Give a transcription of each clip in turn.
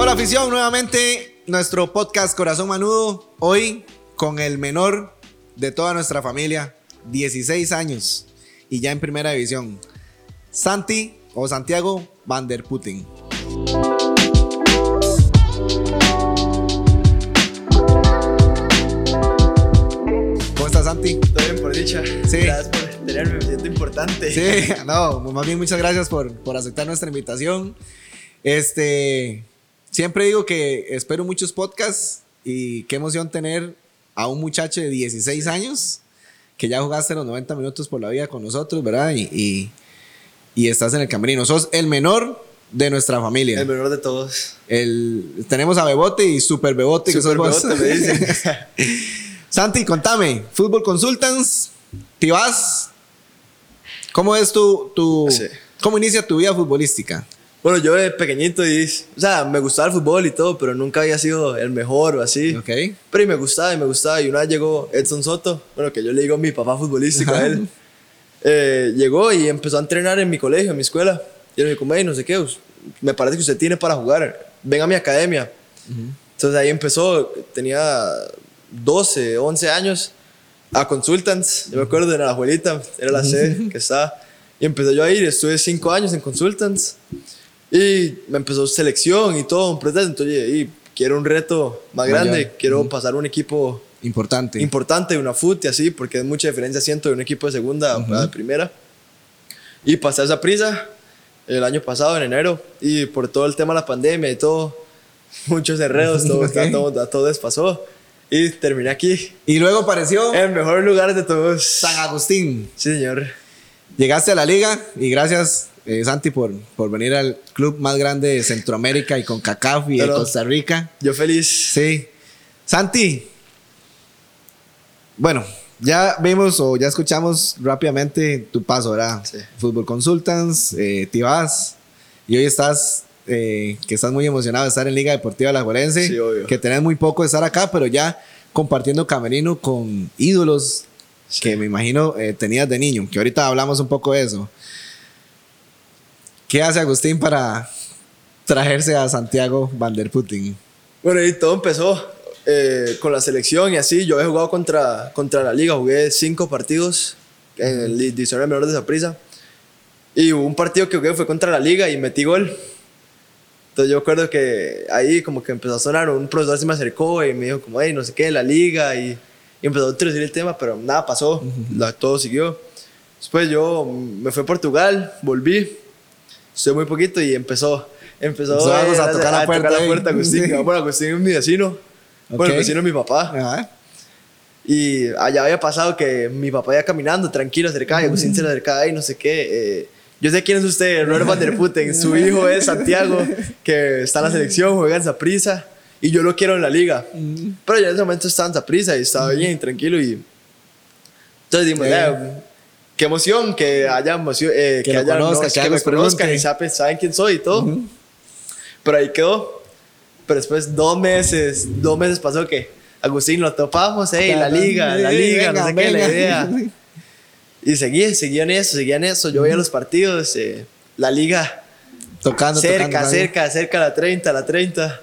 Hola afición, nuevamente nuestro podcast Corazón Manudo, hoy con el menor de toda nuestra familia, 16 años y ya en primera división, Santi o Santiago Van der Putin. ¿Cómo estás Santi? Todo bien, por dicha. Sí. Gracias por tenerme, me siento importante. Sí, no, más bien muchas gracias por, por aceptar nuestra invitación. Este, siempre digo que espero muchos podcasts y qué emoción tener a un muchacho de 16 años que ya jugaste los 90 minutos por la vida con nosotros, ¿verdad? Y, y, y estás en el camerino. Sos el menor de nuestra familia. El menor de todos. El, tenemos a Bebote y Super Bebote, que sos. Bebote, me dicen. Santi, contame, Fútbol Consultants, Tibás, ¿cómo es tu, tu Sí. cómo inicia tu vida futbolística? Bueno, yo de pequeñito, y, o sea, me gustaba el fútbol y todo, pero nunca había sido el mejor o así. Ok. Pero y me gustaba y me gustaba. Y una vez llegó Edson Soto, bueno, que yo le digo mi papá futbolístico a él. Eh, llegó y empezó a entrenar en mi colegio, en mi escuela. Y él me dijo, "Ey, no sé qué, me parece que usted tiene para jugar. Ven a mi academia. Entonces ahí empezó, tenía 12, 11 años, a Consultants. Yo me acuerdo de la abuelita, era la C que estaba. Y empecé yo a ir, estuve 5 años en Consultants. Y me empezó selección y todo, un proceso. Entonces, y quiero un reto más Mayor. grande, quiero pasar a un equipo Importante. importante, una FUT y así, porque es mucha diferencia, siento, de un equipo de segunda a de primera. Y pasé esa prisa el año pasado, en enero, y por todo el tema de la pandemia y todo, muchos enredos, todo, Ok. todo, todo despasó. Y terminé aquí, y luego apareció el mejor lugar de todos. San Agustín. Sí, señor. Llegaste a la liga y gracias eh, Santi por, por venir al club más grande de Centroamérica y con CACAF y de Costa Rica. Yo feliz. Sí. Santi. Bueno, ya vimos o ya escuchamos rápidamente tu paso, ¿verdad? Sí. Fútbol Consultants, eh, Tibás. Y hoy estás, eh, que estás muy emocionado de estar en Liga Deportiva La Sí, obvio. Que tenés muy poco de estar acá, pero ya compartiendo camerino con ídolos que me imagino eh, tenías de niño, que ahorita hablamos un poco de eso. ¿Qué hace Agustín para traerse a Santiago Van der Putin? Bueno, y todo empezó eh, con la selección y así. Yo he jugado contra, contra la liga, jugué cinco partidos en el menor de Zaprisa. Y hubo un partido que jugué fue contra la liga y metí gol. Entonces yo recuerdo que ahí como que empezó a sonar, un profesor se me acercó y me dijo como, hey, no sé qué, la liga y, y empezó a introducir el tema, pero nada pasó, la- todo siguió. Después yo me fui a Portugal, volví, estuve muy poquito y empezó, empezó, Empezó a- eh, a tocar la puerta ahí. Agustín. Sí. Bueno, Agustín es mi vecino, bueno, Ok. el vecino es mi papá. Ajá. Y allá había pasado que mi papá iba caminando tranquilo cerca y Agustín se le acercaba y no sé qué. eh, yo sé quién es usted, Robert Van der Putten. Su hijo es Santiago, que está en la selección, juega en Zaprisa y yo lo quiero en la liga. Pero yo en ese momento estaba en Zaprisa y estaba bien, tranquilo. Y entonces dijimos. "Eh, qué emoción que haya emoción, eh, Que que, haya no, que que me conozcan y saben, saben quién soy y todo. Pero ahí quedó. Pero después, dos meses, dos meses pasó que Agustín lo topamos, hey, la liga, la Sí, liga, venga, no sé qué, la venga. idea. Y seguía, seguía en eso, seguía en eso. Yo veía los partidos, eh, la liga Tocando, cerca, tocando, cerca, cerca a la 30, a la 30.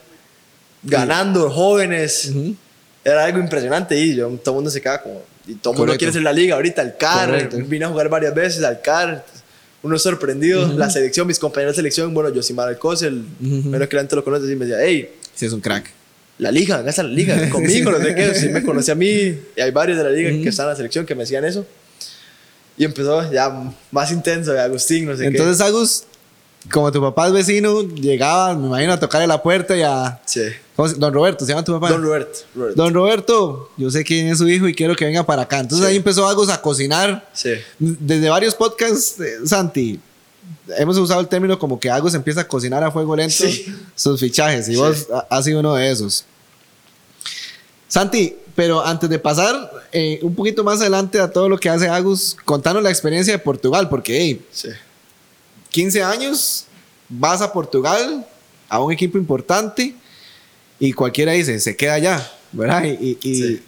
Ganando, jóvenes. Ujú. Era algo impresionante y yo, todo el mundo se queda como. Y todo el mundo quiere ser la liga ahorita, el CAR. Correcto. Vine a jugar varias veces al CAR. Uno sorprendido. La selección, mis compañeros de selección, bueno, Josimar Alcocer, el Ujú. menos que la gente lo conoce, y me decía, hey, Sí, es un crack. la liga, vengas a la liga, conmigo, no sé qué. Sí, me conocí a mí y hay varios de la liga que están en la selección que me decían eso. Y empezó ya más intenso, Agustín, no sé Entonces, Agus, como tu papá es vecino, llegaba, me imagino, a tocarle la puerta y a. Sí. ¿cómo se- Don Roberto, ¿se llama tu papá? Don Robert. Robert. Don Roberto, yo sé quién es su hijo y quiero que venga para acá. Entonces Sí. ahí empezó Agus a cocinar. Sí. Desde varios podcasts, eh, Santi, hemos usado el término como que Agus empieza a cocinar a fuego lento Sí. sus fichajes y Sí. vos ha- has sido uno de esos. Santi, pero antes de pasar eh, un poquito más adelante a todo lo que hace Agus, contanos la experiencia de Portugal, porque hey, Sí. 15 años, vas a Portugal, a un equipo importante, y cualquiera dice, se queda allá, ¿verdad? Y, y- y Sí.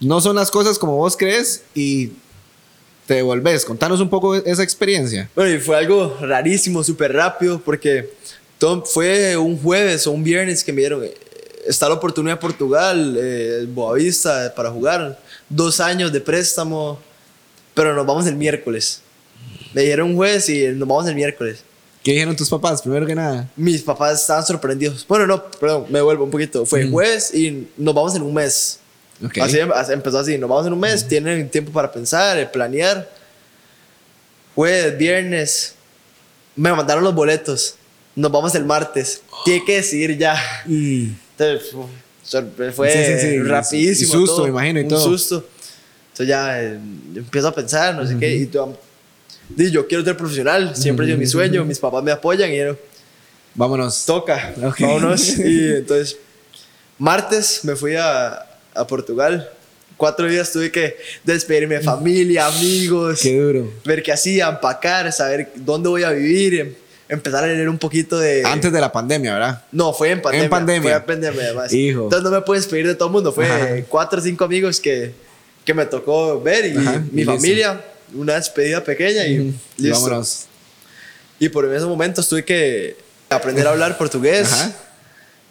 no son las cosas como vos crees y te devolves. Contanos un poco esa experiencia. Bueno, y fue algo rarísimo, súper rápido, porque Todo- fue un jueves o un viernes que me dieron. eh, Está la oportunidad de Portugal, eh, Boavista, para jugar. Dos años de préstamo, pero nos vamos el miércoles. Me dieron un jueves y nos vamos el miércoles. ¿Qué dijeron tus papás, primero que nada? Mis papás estaban sorprendidos. Bueno, no, perdón, me vuelvo un poquito. Fue jueves y nos vamos en un mes. Ok. Así em- empezó así, nos vamos en un mes, tienen tiempo para pensar, eh, planear. Jueves, viernes, me mandaron los boletos. Nos vamos el martes. Tiene que decidir ya. Y Entonces, fue Sí, sí, sí. rapidísimo. Y susto, todo, me imagino, y un todo. susto. Entonces ya eh, empiezo a pensar, no sé qué. Y tú, di, yo quiero ser profesional, siempre sido mi sueño, mis papás me apoyan y yo, vámonos. toca, Ok. vámonos. Y entonces, martes me fui a, a Portugal. Cuatro días tuve que despedirme de familia, amigos, Qué duro. ver qué hacía, empacar, saber dónde voy a vivir, em- empezar a leer un poquito de... Antes de la pandemia, ¿verdad? No, fue en pandemia. En pandemia. Fue en pandemia, además. Hijo. Entonces no me puedo despedir de todo el mundo. Fue Ajá. cuatro o cinco amigos que, que me tocó ver y Ajá, mi y familia, una despedida pequeña y Y listo. vámonos. Y por esos momentos tuve que aprender a hablar portugués, Ajá.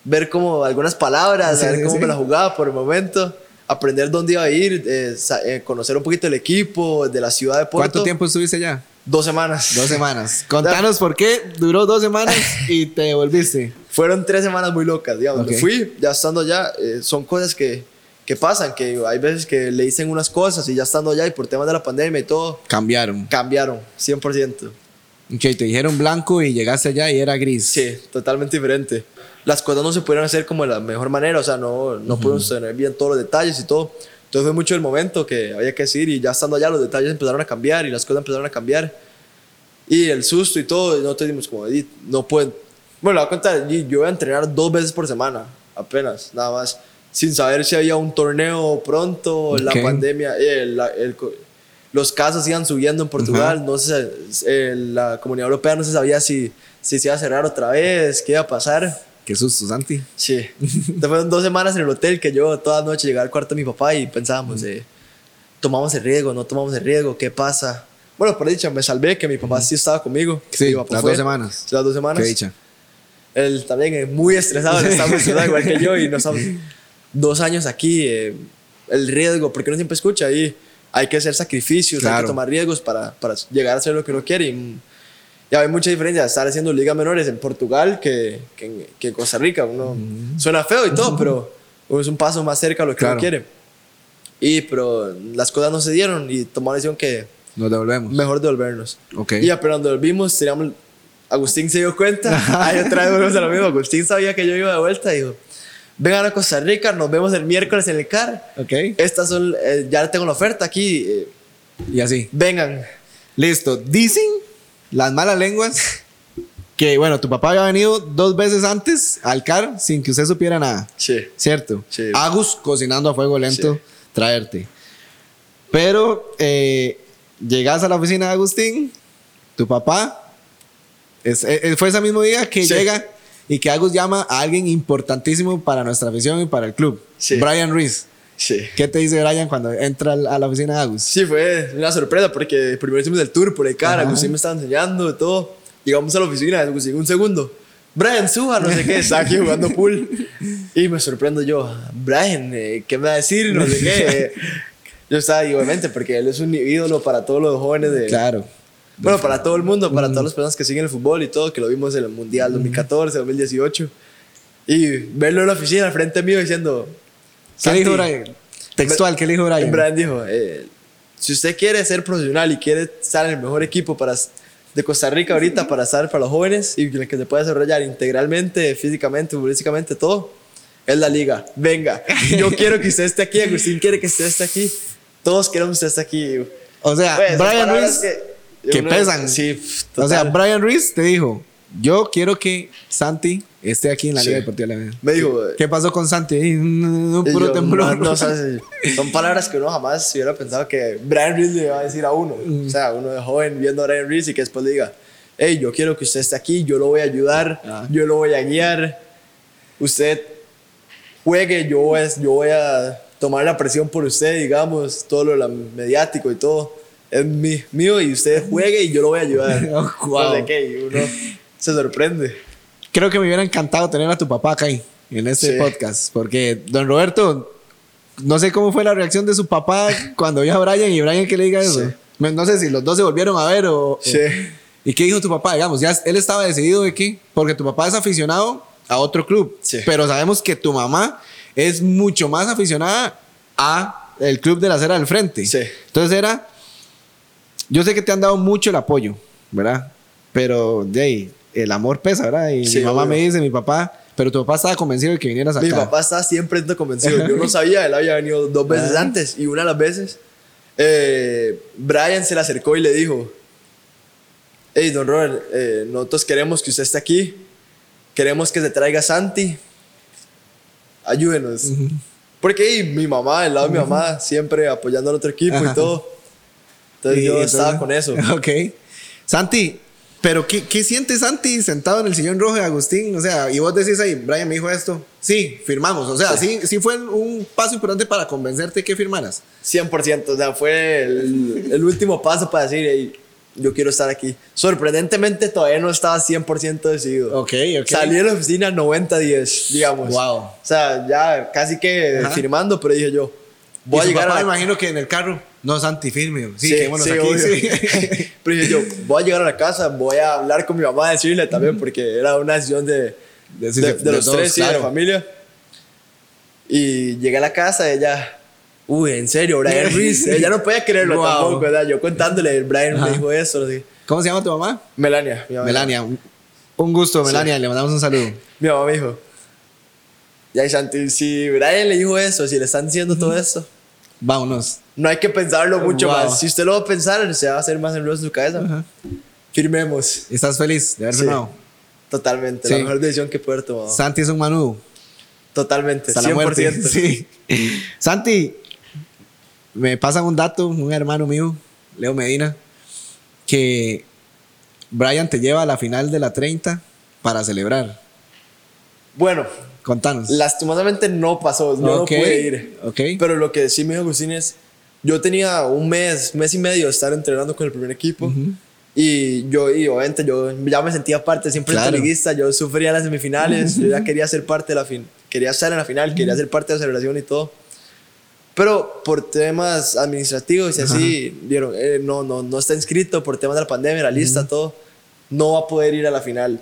ver como algunas palabras, Sí, sí, cómo sí. me la jugaba por el momento, aprender dónde iba a ir, eh, eh, conocer un poquito el equipo, de la ciudad de Porto. ¿Cuánto tiempo estuviste allá? Dos semanas. Dos semanas. Contanos por qué duró dos semanas y te devolviste. Fueron tres semanas muy locas, digamos. Me Ok. fui, ya estando allá, eh, son cosas que, que pasan, que hay veces que le dicen unas cosas y ya estando allá y por temas de la pandemia y todo, Cambiaron. cambiaron, 100%. Ok, te dijeron blanco y llegaste allá y era gris. Sí, totalmente diferente. Las cosas no se pudieron hacer como de la mejor manera, o sea, no, no pudimos tener bien todos los detalles y todo. Entonces fue mucho el momento que había que decir y ya estando allá los detalles empezaron a cambiar y las cosas empezaron a cambiar. Y el susto y todo, y nosotros dimos como, "Di, no pueden... Bueno, le voy a contar, yo iba a entrenar dos veces por semana, apenas, nada más, sin saber si había un torneo pronto, la Ok. pandemia, eh, la- el los casos iban subiendo en Portugal, Ajá. no sé, eh, la comunidad europea no se sabía si, si se iba a cerrar otra vez, qué iba a pasar. Qué susto, Santi. Sí. Fueron dos semanas en el hotel que yo toda noche llegaba al cuarto de mi papá y pensábamos, eh, tomamos el riesgo, no tomamos el riesgo, ¿qué pasa? Bueno, por dicha, me salvé que mi papá sí estaba conmigo. Sí, mi papá las fue. dos semanas. Las dos semanas. Qué dicha. Él también es muy estresado, está muy estresado igual que yo y nos estamos dos años aquí, eh, el riesgo, porque uno siempre escucha ahí, hay que hacer sacrificios, hay Claro. que tomar riesgos para, para llegar a hacer lo que uno quiere. Y, y hay mucha diferencia estar haciendo ligas menores en Portugal que, que, que en Costa Rica. Uno suena feo y todo, pero es un paso más cerca a lo que Claro. uno quiere. Y, pero las cosas no se dieron y tomamos la decisión que Nos devolvemos. mejor devolvernos. Ok. Y apenas nos volvimos, teníamos, Agustín se dio cuenta. Ahí otra vez volvemos a lo mismo. Agustín sabía que yo iba de vuelta y dijo: Vengan a Costa Rica, nos vemos el miércoles en el CAR. Ok. Estas son, eh, ya tengo la oferta aquí. eh, Y así. vengan. Listo. Dicen las malas lenguas que, bueno, tu papá había venido dos veces antes al CAR sin que usted supiera nada. Sí. ¿Cierto? Sí. Agus cocinando a fuego lento, Sí. traerte. Pero eh, llegas a la oficina de Agustín, tu papá, es- eh, fue ese mismo día que Sí. llega y que Agus llama a alguien importantísimo para nuestra afición y para el club, Sí. Brian Ruiz. Sí. ¿Qué te dice Brian cuando entra a la oficina de Agus? Sí, fue una sorpresa porque primero hicimos el tour por el CAR. Ajá. Agustín me estaba enseñando y todo. Llegamos a la oficina, Agustín, un segundo. Brian, suba, no sé qué, estaba aquí jugando pool. Y me sorprendo yo, Brian, eh, ¿qué me va a decir? No sé qué. Yo estaba, y obviamente, porque él es un ídolo para todos los jóvenes de. Claro. Bueno, para todo el mundo, para todas las personas que siguen el fútbol y todo, que lo vimos en el Mundial 2014, 2018. Y verlo en la oficina al frente mío diciendo. ¿Qué dijo "Santi, Brian? Textual, ¿qué dijo Brian? Brian dijo, eh, si usted quiere ser profesional y quiere estar en el mejor equipo para, de Costa Rica ahorita para estar para los jóvenes y que se pueda desarrollar integralmente, físicamente, futbolísticamente, todo, es la liga. Venga, yo quiero que usted esté aquí, Agustín quiere que usted esté aquí, todos queremos que usted esté aquí. O sea, Pues, Brian Ruiz, que, que pesan. Sí, pf, o sea, total. Brian Ruiz te dijo, yo quiero que Santi esté aquí en la Sí. Liga Deportiva de la Vida. Me dijo, ¿Qué pasó con Santi? Un puro yo, temblor. No, no, sabes, son palabras que uno jamás hubiera pensado que Brian Reese le iba a decir a uno. Mm. O sea, uno de joven viendo a Brian Reese y que después le diga, hey, yo quiero que usted esté aquí, yo lo voy a ayudar, Ah. yo lo voy a guiar, usted juegue, yo voy, yo voy a tomar la presión por usted, digamos, todo lo mediático y todo. Es mío y usted juegue y yo lo voy a ayudar. Oh, wow. No sé qué, uno se sorprende. creo que me hubiera encantado tener a tu papá acá en este Sí. podcast. Porque don Roberto, no sé cómo fue la reacción de su papá cuando vio a Brian y Brian que le diga eso. Sí. No sé si los dos se volvieron a ver o... Sí. ¿Y qué dijo tu papá? Digamos, ya él estaba decidido de qué. Porque tu papá es aficionado a otro club. Sí. Pero sabemos que tu mamá es mucho más aficionada a el club de la acera del frente. Sí. Entonces era... Yo sé que te han dado mucho el apoyo, ¿verdad? Pero de ahí, el amor pesa, ¿verdad? Y Sí, mi mamá obvio. me dice, mi papá... Pero tu papá estaba convencido de que vinieras acá. Mi papá estaba siempre convencido. Yo no sabía, él había venido dos veces Ah. antes y una de las veces eh, Brian se le acercó y le dijo, hey, don Robert, eh, nosotros queremos que usted esté aquí, queremos que se traiga Santi, ayúdenos. Porque hey, mi mamá, el lado de mi mamá, siempre apoyando al otro equipo Ajá. y todo. Entonces yo entonces- estaba con eso. Ok. Santi, pero ¿qué, ¿qué siente Santi sentado en el sillón rojo de Agustín? O sea, y vos decís ahí, Brian me dijo esto. Sí, firmamos. O sea, sí, sí, fue un paso importante para convencerte que firmaras. 100%, o sea, fue el, el último paso para decir, "Ey, yo quiero estar aquí. Sorprendentemente todavía no estaba 100% decidido. Ok, ok. Salí de la oficina 90-10, digamos. Wow. O sea, ya casi que Ajá. firmando, pero dije yo, voy y a llegar papá a me imagino que en el carro, no, Santi, firme. Sí, Sí, sí, aquí. sí. pero yo, voy a llegar a la casa, voy a hablar con mi mamá, decirle también, porque era una decisión de, De- de, de- de de los todos, tres, sí, de claro. la familia. Y llegué a la casa, ella, uy, en serio, Brian Ruiz, ella no podía creerlo Wow. tampoco, ¿verdad? Yo contándole, Brian Ajá. me dijo eso, sé. ¿Cómo se llama tu mamá? Melania, mi mamá. Melania. Un- Un gusto, Melania. Le mandamos un saludo. Mi mamá me dijo, ya, Santi, si Brian le dijo eso, si le están diciendo todo eso, Vámonos. No hay que pensarlo mucho Wow. más. Si usted lo va a pensar, se va a hacer más enredo en su cabeza. Ajá. Firmemos. ¿Estás feliz de haber Sí. firmado? Totalmente, Sí. la mejor decisión que puede haber tomado. Santi es un manudo. Totalmente, Hasta la muerte. 100%. Sí. Santi, me pasan un dato, un hermano mío, Leo Medina, que Brian te lleva a la final de la 30 para celebrar. Bueno, Contanos. lastimosamente no pasó, yo Ok, no pude ir. ok. Pero lo que sí me dijo Agustín es, yo tenía un mes, mes y medio de estar entrenando con el primer equipo. Y yo, y obviamente, yo ya me sentía parte, siempre Claro. liguista, yo sufría las semifinales, yo ya quería ser parte de la fin, quería estar en la final, quería ser parte de la celebración y todo. Pero por temas administrativos y así, dieron, eh, no, no, no está inscrito por temas de la pandemia, la lista, todo, no va a poder ir a la final.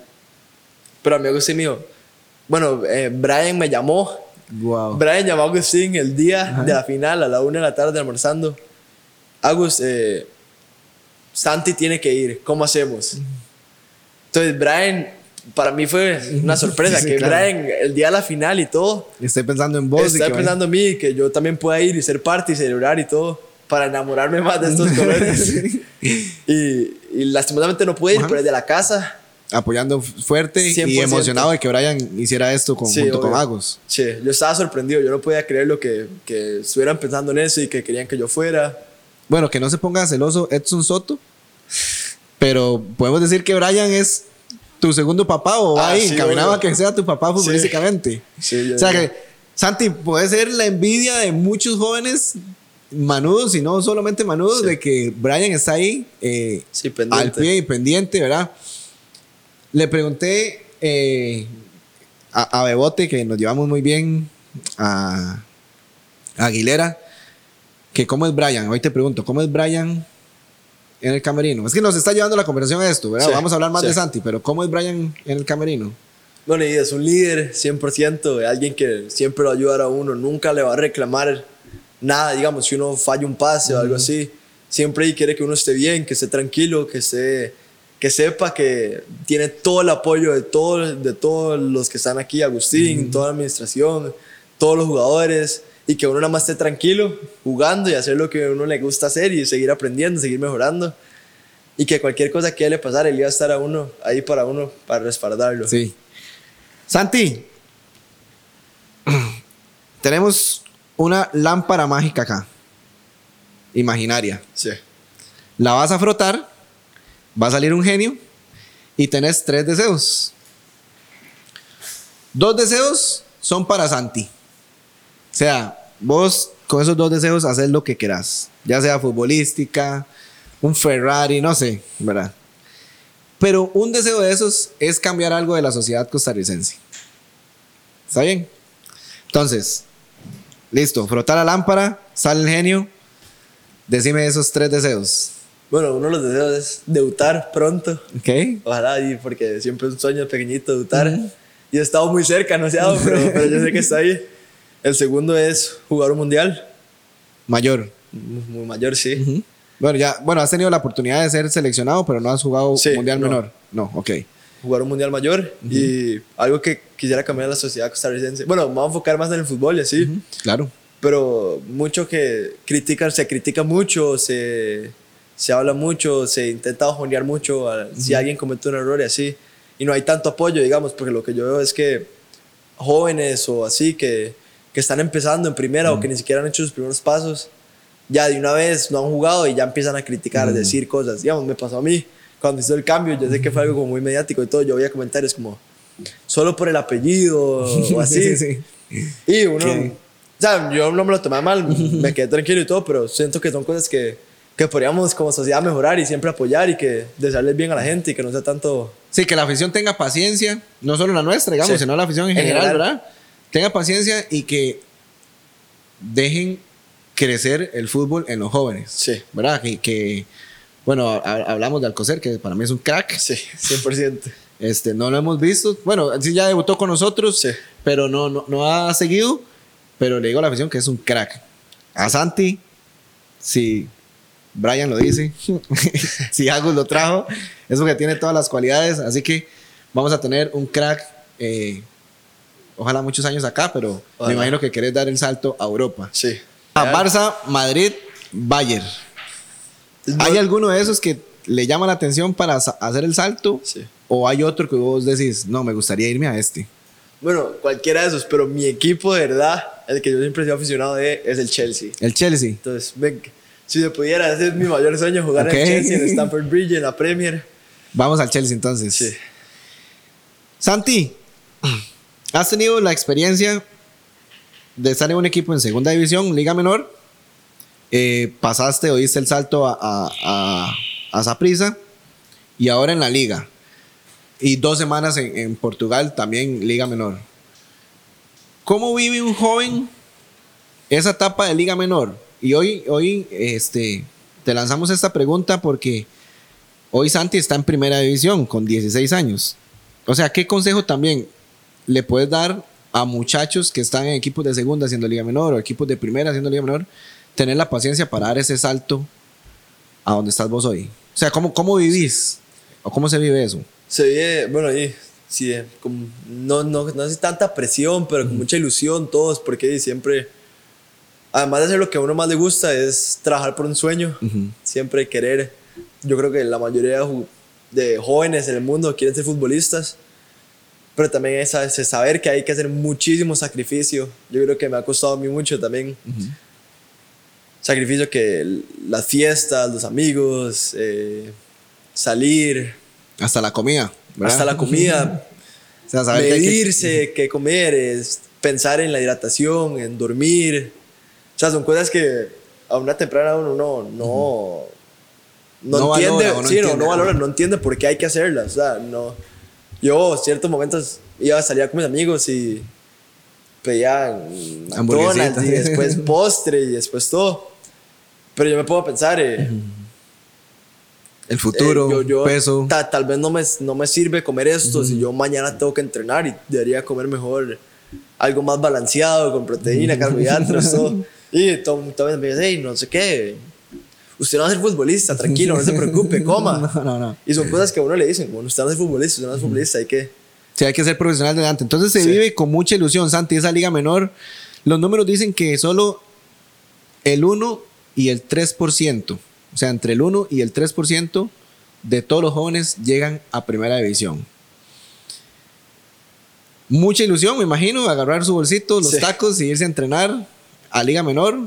Pero a mí Agustín me dijo, bueno, eh, Brian me llamó, Wow. Brian llamó a Agustín el día de la final a la una de la tarde almorzando. Agus, eh, Santi tiene que ir, ¿cómo hacemos? Entonces, Brian, para mí fue una sorpresa Sí, que claro. Y el día de la final y todo, Estoy pensando en vos. y estaba que pensando en mí, que yo también pueda ir y ser parte y celebrar y todo, para enamorarme más de estos colores. y, y lastimosamente no pude ir, Ajá. pero desde la casa, apoyando fuerte y 100%. emocionado de que Brian hiciera esto con, Sí, junto con obvio. Agus. Sí, yo estaba sorprendido, yo no podía creer lo que, que estuvieran pensando en eso y que querían que yo fuera. Bueno, que no se ponga celoso Edson Soto, pero podemos decir que Brian es tu segundo papá o Ah, ahí, sí, encaminado a que sea tu papá futbolísticamente. Sí, yo- o sea que, Santi, puede ser la envidia de muchos jóvenes manudos y no solamente manudos, de que Brian está ahí eh, al pie y pendiente, ¿verdad? Le pregunté eh, a, a Bebote, que nos llevamos muy bien, a, a Aguilera, que cómo es Brian. Hoy te pregunto, ¿cómo es Brian en el camerino? Es que nos está llevando la conversación a esto, ¿verdad? Sí, Vamos a hablar más sí. de Santi, pero ¿cómo es Brian en el camerino? Bueno, y es un líder 100%, alguien que siempre lo ayudará a uno, nunca le va a reclamar nada, digamos, si uno falla un pase o algo así, siempre quiere que uno esté bien, que esté tranquilo, que, esté, que sepa que tiene todo el apoyo de, todo, de todos los que están aquí, Agustín, toda la administración, todos los jugadores, y que uno nada más esté tranquilo, jugando y hacer lo que a uno le gusta hacer y seguir aprendiendo, seguir mejorando. Y que cualquier cosa que le pasara, él iba a estar a uno, ahí para uno, para respaldarlo. Sí. Santi, tenemos una lámpara mágica acá, imaginaria. Sí. La vas a frotar, va a salir un genio y tenés tres deseos. Dos deseos son para Santi. O sea, vos con esos dos deseos haces lo que querás, ya sea futbolística, un Ferrari, no sé, ¿verdad? Pero un deseo de esos es cambiar algo de la sociedad costarricense. ¿Está bien? Entonces, listo, frotar la lámpara, sale el genio. Decime esos tres deseos. Bueno, uno de los deseos es debutar pronto. ¿Ok? Ojalá, y porque siempre es un sueño pequeñito debutar. Y he estado muy cerca, no se ha dado, pero, pero yo sé que está ahí. El segundo es jugar un mundial. Mayor. Muy mayor, sí. Ujú. Bueno, ya, bueno, has tenido la oportunidad de ser seleccionado, pero no has jugado Sí, mundial no. menor. No, ok. Jugar un mundial mayor. Y algo que quisiera cambiar en la sociedad costarricense. Bueno, me voy a enfocar más en el fútbol y así. Claro. Pero mucho que critican, se critica mucho, se, se habla mucho, se intenta bajonear mucho a- si alguien comete un error y así. Y no hay tanto apoyo, digamos, porque lo que yo veo es que jóvenes o así que, que están empezando en primera o que ni siquiera han hecho sus primeros pasos, ya de una vez no han jugado y ya empiezan a criticar, a decir cosas. Digamos, me pasó a mí cuando hizo el cambio, yo sé que fue algo como muy mediático y todo, yo veía comentarios como solo por el apellido o así. Sí, sí, sí. Y uno, ¿Qué? o sea, yo no me lo tomé mal, me quedé tranquilo y todo, pero siento que son cosas que, que podríamos como sociedad mejorar y siempre apoyar y que desearles bien a la gente y que no sea tanto... Sí, que la afición tenga paciencia, no solo la nuestra, digamos, Sí. sino la afición en En general, general. ¿verdad? Tenga paciencia y que dejen crecer el fútbol en los jóvenes. Sí. ¿Verdad? Que, que, bueno, ha- hablamos de Alcocer, que para mí es un crack. Sí, 100%. Este, no lo hemos visto. Bueno, sí ya debutó con nosotros, Sí. pero no, no, no ha seguido. Pero le digo a la afición que es un crack. A Santi, si Brian lo dice, si Agus lo trajo, es porque tiene todas las cualidades. Así que vamos a tener un crack, eh, ojalá muchos años acá, pero me Ojalá. imagino que querés dar el salto a Europa. Sí. A Barça, Madrid, Bayern. ¿Hay alguno de esos que le llama la atención para hacer el salto? Sí. ¿O hay otro que vos decís, no, me gustaría irme a este? Bueno, cualquiera de esos, pero mi equipo de verdad, el que yo siempre he sido aficionado de, es el Chelsea. El Chelsea. Entonces, ven, si se pudiera, ese es mi mayor sueño, jugar Ok. en el Chelsea, en Stamford Bridge, en la Premier. Vamos al Chelsea entonces. Sí. Santi, ¿has tenido la experiencia de estar en un equipo en segunda división, liga menor? Eh, pasaste o diste el salto a, a, a, a Saprissa y ahora en la liga. Y dos semanas en, en Portugal, también liga menor. ¿Cómo vive un joven esa etapa de liga menor? Y hoy, hoy este, te lanzamos esta pregunta porque hoy Santi está en primera división con 16 años. O sea, ¿qué consejo también le puedes dar a muchachos que están en equipos de segunda haciendo liga menor o equipos de primera haciendo liga menor? Tener la paciencia para dar ese salto a donde estás vos hoy. O sea, ¿cómo, cómo vivís? ¿O cómo se vive eso? Se vive, bueno, y sí, eh, como, no, no, no es tanta presión, pero con mucha ilusión todos, porque siempre, además de hacer lo que a uno más le gusta, es trabajar por un sueño, siempre querer. Yo creo que la mayoría de, jóvenes en el mundo quieren ser futbolistas, pero también es, sa- es saber que hay que hacer muchísimo sacrificio. Yo creo que me ha costado a mí mucho también. Sacrificio que las fiestas, los amigos, eh, salir, Hasta la comida. ¿verdad? hasta la comida, O sea, saber que que- medirse, qué comer, es pensar en la hidratación, en dormir. O sea, son cosas que a una temprana uno no, no, no, No entiende, valora no sí, no, entiende, no valora, ajá. no entiende por qué hay que hacerlas. O sea, no. Yo, ciertos momentos, iba a salir con mis amigos y pedía McDonald's y después postre y después todo. Pero yo me a pensar, eh, El futuro, eh, yo, yo peso. ta- tal vez no me, no me sirve comer esto si yo mañana tengo que entrenar y debería comer mejor algo más balanceado con proteína, carbohidratos, todo. Y todo, todo me dice, hey, no sé qué, usted no va a ser futbolista, tranquilo, no se preocupe, coma. No, no, no. Y son cosas que a uno le dicen, bueno, usted no es futbolista, usted no es futbolista, hay que... Sí, hay que ser profesional delante. Entonces se Sí. vive con mucha ilusión, Santi, esa liga menor. Los números dicen que solo el 1 y el 3%, o sea, entre el 1 y el 3% de todos los jóvenes llegan a primera división. Mucha ilusión, me imagino, agarrar su bolsito, los Sí. tacos y irse a entrenar a liga menor.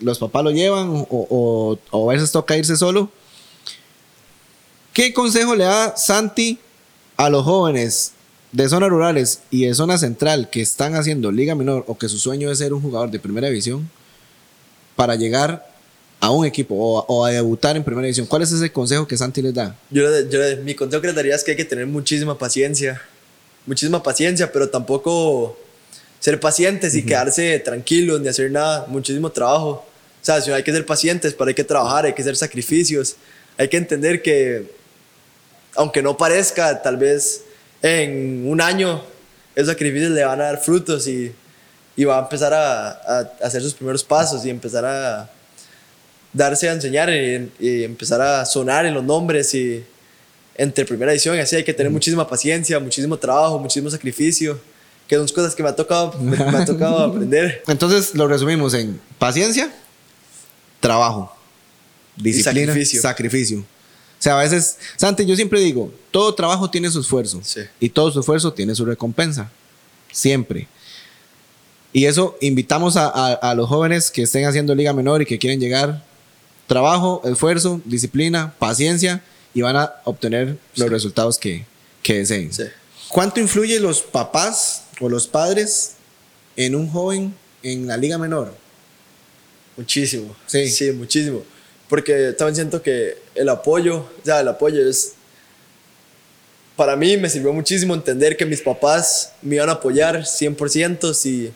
Los papás lo llevan o, o- o a veces toca irse solo. ¿Qué consejo le da Santi a los jóvenes de zonas rurales y de zona central que están haciendo liga menor o que su sueño es ser un jugador de primera división para llegar a un equipo o, o a debutar en primera división, ¿cuál es ese consejo que Santi les da? Yo, yo mi consejo que les daría es que hay que tener muchísima paciencia. Muchísima paciencia, pero tampoco ser pacientes y quedarse tranquilos ni hacer nada. Muchísimo trabajo. O sea, si hay que ser pacientes, pero hay que trabajar, hay que hacer sacrificios. Hay que entender que, aunque no parezca, tal vez en un año esos sacrificios le van a dar frutos y, y va a empezar a, a hacer sus primeros pasos y empezar a darse a enseñar y, y empezar a sonar en los nombres y entre primera edición así hay que tener muchísima paciencia, muchísimo trabajo, muchísimo sacrificio, que son cosas que me ha tocado, me, me ha tocado aprender. Entonces lo resumimos en paciencia, trabajo, disciplina, sacrificio. sacrificio. O sea, a veces, Santi, yo siempre digo, todo trabajo tiene su esfuerzo Sí. y todo su esfuerzo tiene su recompensa. Siempre. Y eso invitamos a, a- a los jóvenes que estén haciendo liga menor y que quieren llegar. Trabajo, esfuerzo, disciplina, paciencia y van a obtener los resultados que, que deseen. Sí. ¿Cuánto influye los papás o los padres en un joven en la liga menor? Muchísimo. Sí. Sí, muchísimo. Porque también siento que el apoyo, o sea, el apoyo es... Para mí me sirvió muchísimo entender que mis papás me iban a apoyar 100% si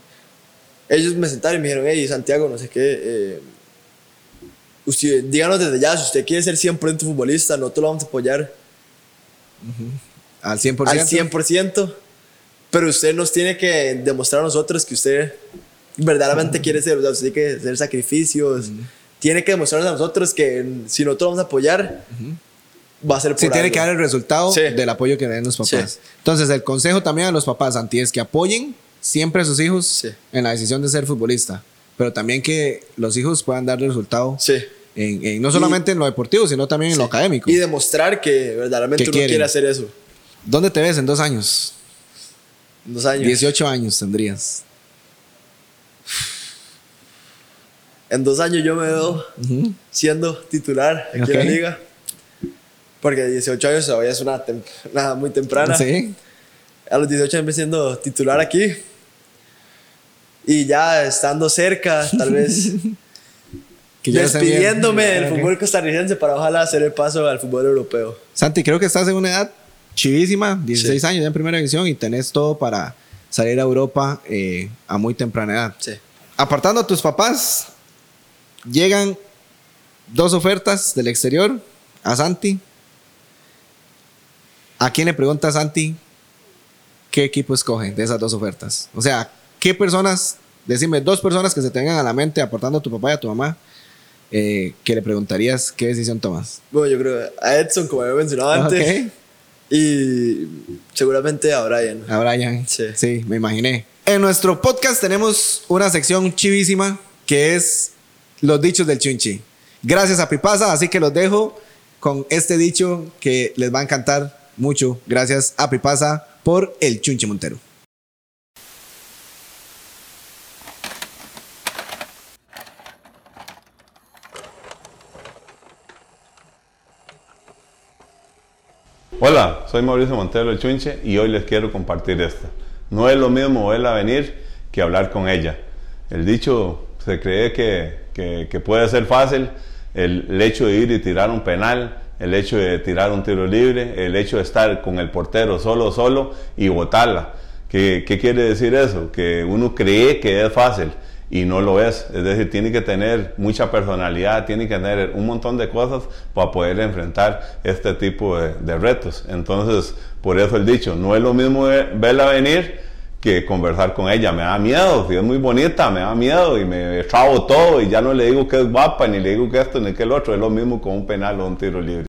ellos me sentaron y me dijeron, hey, Santiago, no sé qué, eh, usted, díganos desde ya, si usted quiere ser 100% futbolista, nosotros lo vamos a apoyar Al 100%. al 100%, pero usted nos tiene que demostrar a nosotros que usted verdaderamente quiere ser, o sea, usted tiene que hacer sacrificios, tiene que demostrarnos a nosotros que si nosotros vamos a apoyar, va a ser por Sí, tiene que dar el resultado Sí. del apoyo que den los papás. Sí. Entonces, el consejo también a los papás, Santi, es que apoyen siempre a sus hijos en la decisión de ser futbolista, pero también que los hijos puedan darle resultado Sí. en, en- no solamente en lo deportivo, sino también en lo académico. Y demostrar que verdaderamente uno quieren. quiere hacer eso. ¿Dónde te ves en dos años? Dos años. 18 años tendrías. En dos años yo me veo siendo titular aquí en la liga. Porque 18 años todavía es una, muy temprana. Sí. A los 18 empecé siendo titular aquí. Y ya estando cerca, tal vez Que despidiéndome del fútbol costarricense para ojalá hacer el paso al fútbol europeo. Santi, creo que estás en una edad chivísima, 16 años ya en primera división y tenés todo para salir a Europa eh, a muy temprana edad. Sí. Apartando a tus papás, llegan dos ofertas del exterior a Santi. ¿A quién le pregunta a Santi qué equipo escoge de esas dos ofertas? O sea, ¿qué personas, decime dos personas que se tengan a la mente aportando a tu papá y a tu mamá, eh, que le preguntarías qué decisión tomas? Bueno, yo creo a Edson, como había mencionado antes. Ok. Y seguramente a Brian. A Brian. Sí. Sí, me imaginé. En nuestro podcast tenemos una sección chivísima que es los dichos del chunchi. Gracias a Pipasa, así que los dejo con este dicho que les va a encantar mucho. Gracias a Pipasa por el chunchi montero. Hola, soy Mauricio Montero el Chunche y hoy les quiero compartir esta. No es lo mismo verla venir que hablar con ella. El dicho se cree que, que- puede ser fácil, el, el hecho de ir y tirar un penal, el hecho de tirar un tiro libre, el hecho de estar con el portero solo, solo y botarla. ¿Qué, qué quiere decir eso? Que uno cree que es fácil y no lo es. Es decir, tiene que tener mucha personalidad, tiene que tener un montón de cosas para poder enfrentar este tipo de, retos. Entonces, por eso el dicho, no es lo mismo ve- verla venir que conversar con ella. Me da miedo, si es muy bonita, me da miedo y me trabo todo y ya no le digo que es guapa, ni le digo que esto, ni que el otro. Es lo mismo con un penal o un tiro libre.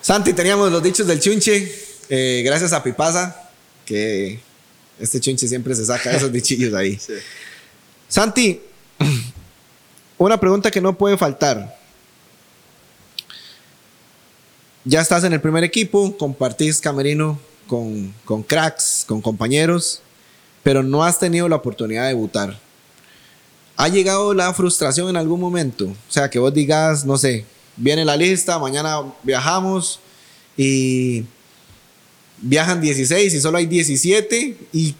Santi, teníamos los dichos del chunche. Eh, gracias a Pipasa, que este chunche siempre se saca esos dichillos ahí. Sí. Santi, una pregunta que no puede faltar. Ya estás en el primer equipo, compartís camerino con, con cracks, con compañeros, pero no has tenido la oportunidad de debutar. ¿Ha llegado la frustración en algún momento? O sea, que vos digas, no sé, viene la lista, mañana viajamos y viajan 16 y solo hay 17 y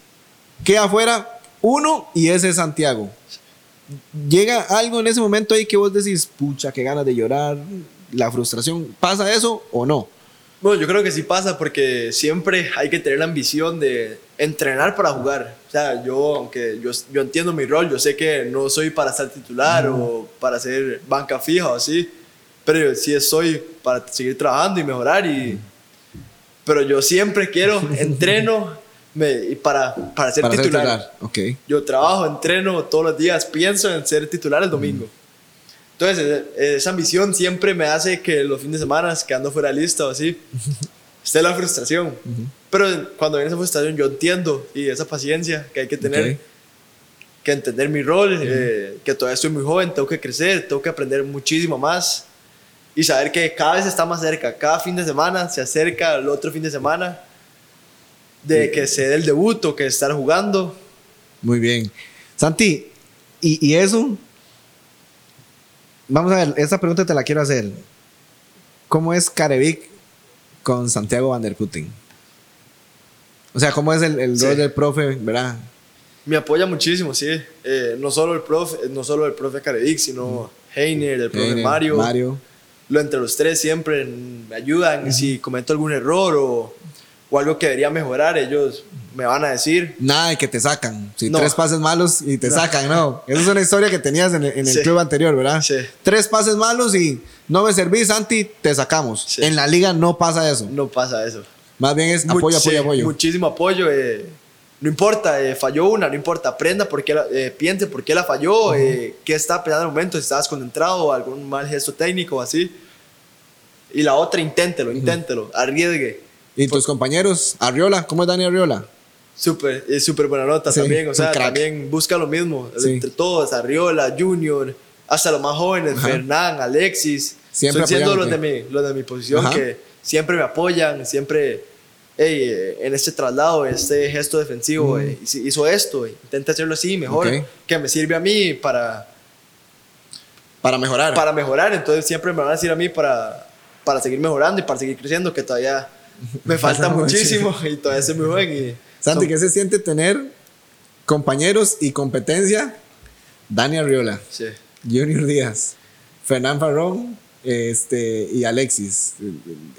queda afuera uno y ese es Santiago. Llega algo en ese momento ahí que vos decís, pucha, qué ganas de llorar, la frustración. ¿Pasa eso o no? Bueno, yo creo que sí pasa porque siempre hay que tener la ambición de entrenar para jugar. O sea, yo, aunque yo, yo entiendo mi rol, yo sé que no soy para ser titular o para ser banca fija o así, pero yo sí soy para seguir trabajando y mejorar. Y, pero yo siempre quiero, entreno me, para, para ser Para ser titular. titular, ok. Yo trabajo, entreno todos los días, pienso en ser titular el domingo. Entonces, eh, esa ambición siempre me hace que los fines de semana, quedando fuera de lista o así, esté la frustración. Pero cuando viene esa frustración, yo entiendo y esa paciencia que hay que tener, que entender mi rol, eh, que todavía estoy muy joven, tengo que crecer, tengo que aprender muchísimo más y saber que cada vez está más cerca. Cada fin de semana se acerca el otro fin de semana de que se dé el debut o que estar jugando. Muy bien. Santi, y, y eso, vamos a ver, esta pregunta te la quiero hacer. ¿Cómo es Carevic con Santiago Van der Putten? O sea, ¿cómo es el, el Sí. rol del profe, verdad? Me apoya muchísimo, sí. Eh, no solo el profe, no solo el profe Carevic, sino Heiner, el profe Heiner, Mario. Mario. Lo entre los tres siempre me ayudan. Si cometo algún error o, o algo que debería mejorar, ellos me van a decir. Nada de que te sacan. Si No. tres pases malos y te No. sacan, no. Esa es una historia que tenías en el, en el Sí. club anterior, ¿verdad? Sí. Tres pases malos y no me servís, Santi, te sacamos. Sí. En la liga no pasa eso. No pasa eso. Más bien es Much- apoyo, apoyo, apoyo. Muchísimo apoyo. eh, no importa, eh, falló una, no importa, aprenda por qué la, eh, piense por qué la falló, eh, qué estaba pensando en el momento, si estabas concentrado algún mal gesto técnico o así. Y la otra, inténtelo, inténtelo, arriesgue. ¿Y tus compañeros? Arriola, ¿cómo es Dani Arriola? Súper, es súper buena nota Sí, también, o sea, también busca lo mismo, Sí. entre todos, Arriola, Junior, hasta los más jóvenes, Ajá. Fernán, Alexis, Siempre son siendo los de, mi, los de mi posición Ajá. que siempre me apoyan, siempre, hey, eh, en este traslado, este gesto defensivo, eh, hizo- esto, eh, intenta hacerlo así, mejor, que me sirve a mí para, Para mejorar. para mejorar, entonces siempre me van a decir a mí para, para seguir mejorando y para seguir creciendo, que todavía me falta muchísimo y todavía soy muy joven y... Santi, son- ¿qué se siente tener compañeros y competencia? Dani Arriola, sí. Junior Díaz, Fernán Farrón este, y Alexis.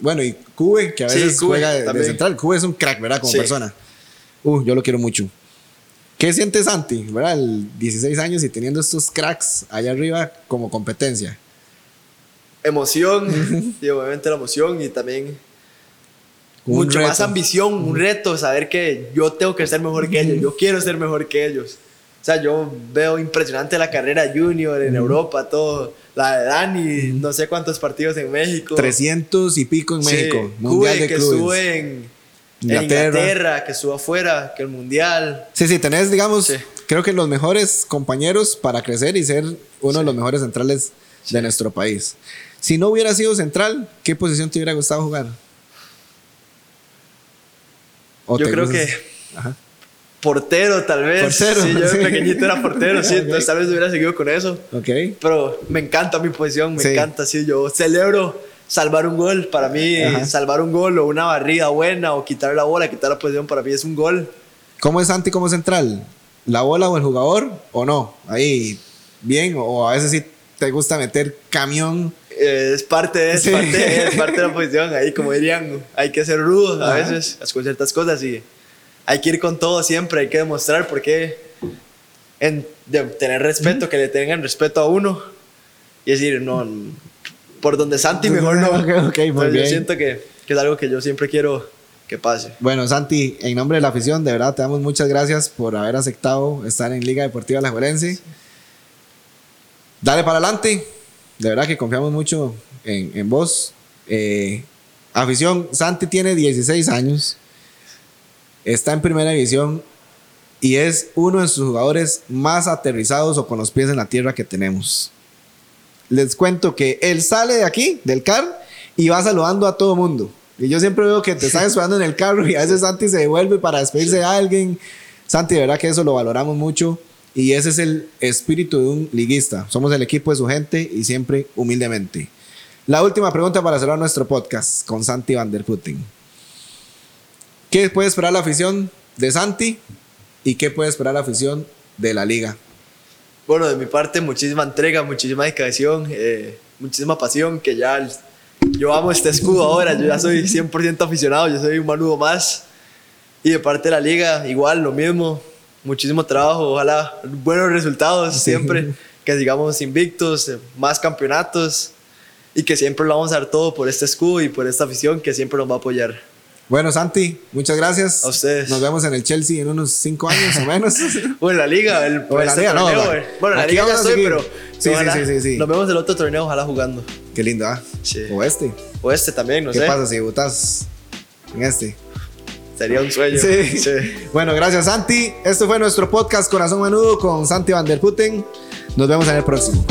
Bueno, y Cube, que a Sí, veces Cube juega de, central. Cube es un crack, ¿verdad? Como Sí. persona. Uh, yo lo quiero mucho. ¿Qué siente Santi, verdad? El 16 años y teniendo estos cracks allá arriba como competencia. Emoción, y obviamente la emoción y también Un mucho más reto. ambición, un reto, saber que yo tengo que ser mejor que ellos, yo quiero ser mejor que ellos. O sea, yo veo impresionante la carrera junior en Europa, todo, la de Dani, no sé cuántos partidos en México. 300 y pico en Sí, México. Mundial Cube, de que clubes. estuve en en Inglaterra. Inglaterra, que estuvo afuera, que el mundial. Sí, sí, tenés, digamos, Sí. creo que los mejores compañeros para crecer y ser uno de los mejores centrales de nuestro país. Si no hubiera sido central, ¿qué posición te hubiera gustado jugar? ¿O Yo creo que Ajá. portero, tal vez. Portero, Sí, yo de pequeñito era portero, sí, entonces tal vez hubiera seguido con eso. Ok. Pero me encanta mi posición, me Sí. encanta, sí. Yo celebro salvar un gol. Para mí, Ajá. salvar un gol o una barrida buena o quitar la bola, quitar la posición, para mí es un gol. ¿Cómo es Santi como central? ¿La bola o el jugador? ¿O no? Ahí, bien. O a veces sí te gusta meter camión. Eh, es parte de, es Sí. parte es parte de la posición. Ahí, como dirían, hay que ser rudos a Ajá. veces con ciertas cosas y hay que ir con todo siempre. Hay que demostrar por qué. En, de tener respeto, que le tengan respeto a uno y decir, no, por donde Santi mejor no. Ok, ok, muy bien. Yo siento que, que es algo que yo siempre quiero que pase. Bueno, Santi, en nombre de la afición, de verdad te damos muchas gracias por haber aceptado estar en Liga Deportiva La Juelense. Dale para adelante. De verdad que confiamos mucho en, en vos. Eh, afición, Santi tiene 16 años. Está en primera división y es uno de sus jugadores más aterrizados o con los pies en la tierra que tenemos. Les cuento que él sale de aquí, del car, y va saludando a todo mundo. Y yo siempre veo que te están esperando en el carro y a veces Santi se devuelve para despedirse de alguien. Santi, de verdad que eso lo valoramos mucho y ese es el espíritu de un liguista. Somos el equipo de su gente y siempre humildemente. La última pregunta para cerrar nuestro podcast con Santi Van der Putten. ¿Qué puede esperar la afición de Santi ¿Y qué puede esperar la afición de la liga? Bueno, de mi parte, muchísima entrega, muchísima dedicación, eh, muchísima pasión, que ya el- yo amo este escudo ahora, yo ya soy 100% aficionado, yo soy un manudo más. Y de parte de la liga, igual, lo mismo, muchísimo trabajo, ojalá buenos resultados siempre, que sigamos invictos, eh, más campeonatos y que siempre lo vamos a dar todo por este escudo y por esta afición que siempre nos va a apoyar. Bueno, Santi, muchas gracias. A ustedes. Nos vemos en el Chelsea en unos cinco años o menos. O en la liga, el, O en la este liga, no, torneo, eh. Bueno, en la liga ya estoy, pero Sí, sí, ojalá sí, sí, sí. nos vemos el otro torneo, ojalá jugando. Qué lindo, ¿ah? Sí. O este. O este también, no ¿Qué sé. pasa si debutas en este? Sería un sueño. Sí. sí. Bueno, gracias, Santi. Este fue nuestro podcast Corazón Menudo con Santi Van der Putten. Nos vemos en el próximo.